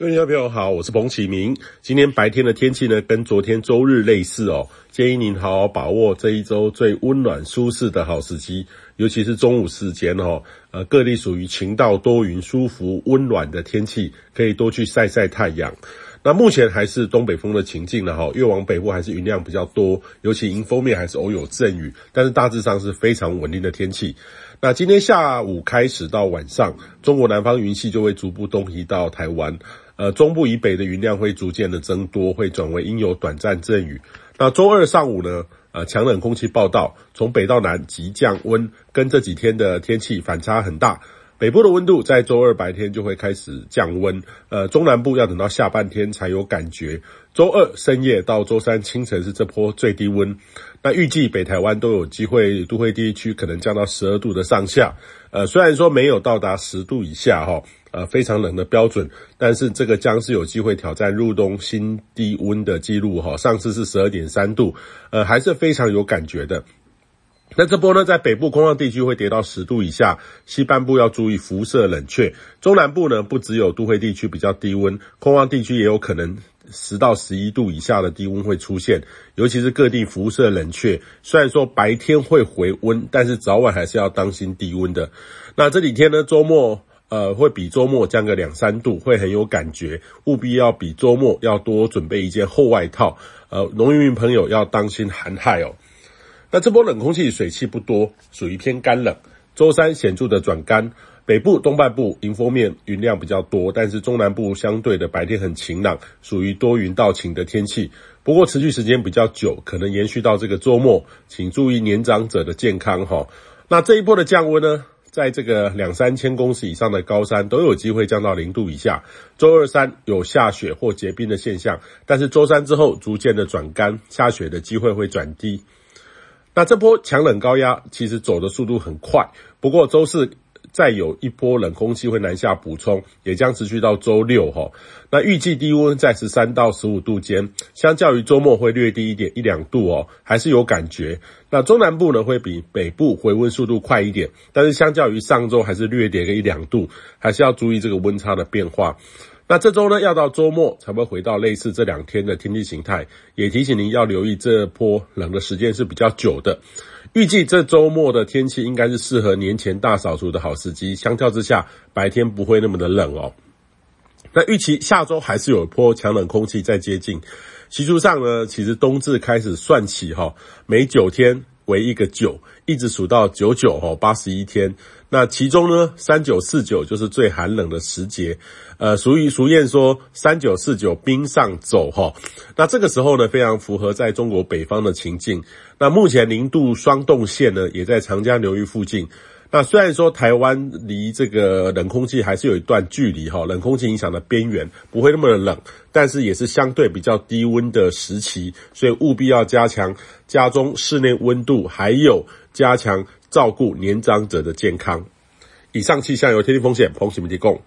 各位朋友好，我是彭启明。今天白天的天气呢，跟昨天周日类似哦。建议您好好把握这一周最温暖舒适的好时机，尤其是中午时间哦。呃，各地属于晴到多云、舒服温暖的天气，可以多去晒晒太阳。那目前还是东北风的情境呢哈，越往北部还是云量比较多，尤其迎风面还是偶有阵雨，但是大致上是非常稳定的天气。那今天下午开始到晚上，中国南方云系就会逐步东移到台湾。呃，中部以北的云量会逐渐的增多，会转为阴有短暂阵雨。那周二上午呢，呃，强冷空气报道，从北到南急降温，跟这几天的天气反差很大。北部的温度在周二白天就会开始降温，呃，中南部要等到下半天才有感觉。周二深夜到周三清晨是这波最低温。那预计北台湾都有机会，都会地区可能降到十二度的上下。呃，虽然说没有到达十度以下哈。呃，非常冷的标准，但是这个将是有机会挑战入冬新低温的记录哈。上次是十二点三度，呃，还是非常有感觉的。那这波呢，在北部空旷地区会跌到十度以下，西半部要注意辐射冷却。中南部呢，不只有都会地区比较低温，空旷地区也有可能十到十一度以下的低温会出现，尤其是各地辐射冷却。虽然说白天会回温，但是早晚还是要当心低温的。那这几天呢，周末。呃，会比周末降个两三度，会很有感觉，务必要比周末要多准备一件厚外套。呃，农渔民朋友要当心寒害哦。那这波冷空气水汽不多，属于偏干冷。周三显著的转干，北部东半部迎风面云量比较多，但是中南部相对的白天很晴朗，属于多云到晴的天气。不过持续时间比较久，可能延续到这个周末，请注意年长者的健康哈。那这一波的降温呢？在这个两三千公尺以上的高山都有机会降到零度以下。周二三有下雪或结冰的现象，但是周三之后逐渐的转干，下雪的机会会转低。那这波强冷高压其实走的速度很快，不过周四。再有一波冷空气会南下补充，也将持续到周六哈。那预计低温在十三到十五度间，相较于周末会略低一点一两度哦，还是有感觉。那中南部呢会比北部回温速度快一点，但是相较于上周还是略跌个一两度，还是要注意这个温差的变化。那这周呢要到周末才会回到类似这两天的天气形态，也提醒您要留意这波冷的时间是比较久的。预计这周末的天气应该是适合年前大扫除的好时机，相较之下，白天不会那么的冷哦。那预期下周还是有一波强冷空气在接近，习俗上呢，其实冬至开始算起哈，每九天为一个九，一直数到九九哈，八十一天。那其中呢，三九四九就是最寒冷的时节，呃，俗语俗谚说三九四九冰上走哈。那这个时候呢，非常符合在中国北方的情境。那目前零度霜冻线呢，也在长江流域附近。那虽然说台湾离这个冷空气还是有一段距离哈，冷空气影响的边缘不会那么的冷，但是也是相对比较低温的时期，所以务必要加强家中室内温度，还有加强照顾年长者的健康。以上气象由天气风险彭启明提供。